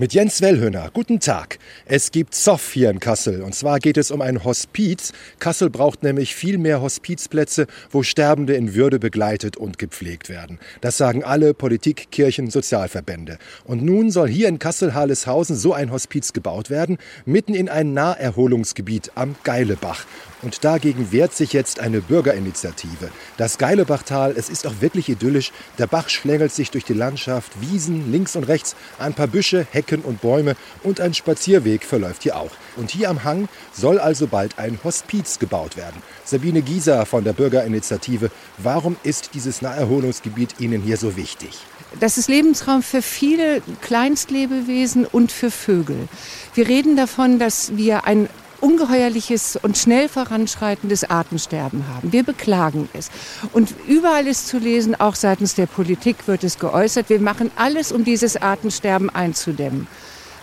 Mit Jens Wellhöhner. Guten Tag. Es gibt Zoff hier in Kassel. Und zwar geht es um ein Hospiz. Kassel braucht nämlich viel mehr Hospizplätze, wo Sterbende in Würde begleitet und gepflegt werden. Das sagen alle Politik, Kirchen, Sozialverbände. Und nun soll hier in Kassel-Harleshausen so ein Hospiz gebaut werden, mitten in ein Naherholungsgebiet am Geilebach. Und dagegen wehrt sich jetzt eine Bürgerinitiative. Das Geilebachtal, es ist auch wirklich idyllisch. Der Bach schlängelt sich durch die Landschaft, Wiesen links und rechts, ein paar Büsche, Hecken und Bäume und ein Spazierweg verläuft hier auch. Und hier am Hang soll also bald ein Hospiz gebaut werden. Sabine Gieser von der Bürgerinitiative, warum ist dieses Naherholungsgebiet Ihnen hier so wichtig? Das ist Lebensraum für viele Kleinstlebewesen und für Vögel. Wir reden davon, dass wir ein ungeheuerliches und schnell voranschreitendes Artensterben haben. Wir beklagen es. Und überall ist zu lesen, auch seitens der Politik wird es geäußert, wir machen alles, um dieses Artensterben einzudämmen.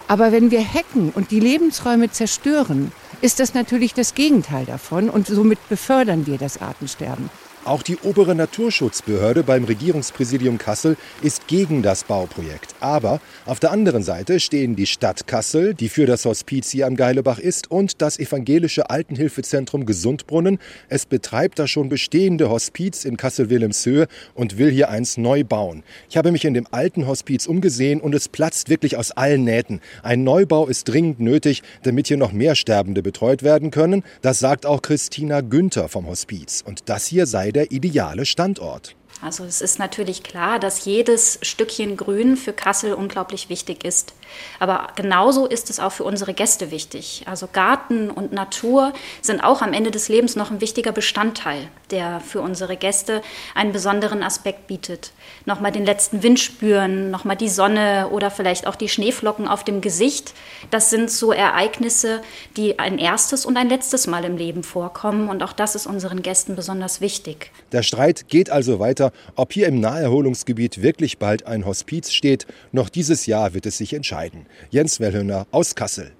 Aber wenn wir hacken und die Lebensräume zerstören, ist das natürlich das Gegenteil davon und somit befördern wir das Artensterben. Auch die obere Naturschutzbehörde beim Regierungspräsidium Kassel ist gegen das Bauprojekt. Aber auf der anderen Seite stehen die Stadt Kassel, die für das Hospiz hier am Geilebach ist, und das evangelische Altenhilfezentrum Gesundbrunnen. Es betreibt das schon bestehende Hospiz in Kassel-Wilhelmshöhe und will hier eins neu bauen. Ich habe mich in dem alten Hospiz umgesehen und es platzt wirklich aus allen Nähten. Ein Neubau ist dringend nötig, damit hier noch mehr Sterbende betreut werden können. Das sagt auch Christina Günther vom Hospiz. Und das hier sei der ideale Standort. Also es ist natürlich klar, dass jedes Stückchen Grün für Kassel unglaublich wichtig ist. Aber genauso ist es auch für unsere Gäste wichtig. Also Garten und Natur sind auch am Ende des Lebens noch ein wichtiger Bestandteil, der für unsere Gäste einen besonderen Aspekt bietet. Nochmal den letzten Wind spüren, nochmal die Sonne oder vielleicht auch die Schneeflocken auf dem Gesicht. Das sind so Ereignisse, die ein erstes und ein letztes Mal im Leben vorkommen. Und auch das ist unseren Gästen besonders wichtig. Der Streit geht also weiter, ob hier im Naherholungsgebiet wirklich bald ein Hospiz steht. Noch dieses Jahr wird es sich entscheiden. Jens Wellhöner aus Kassel.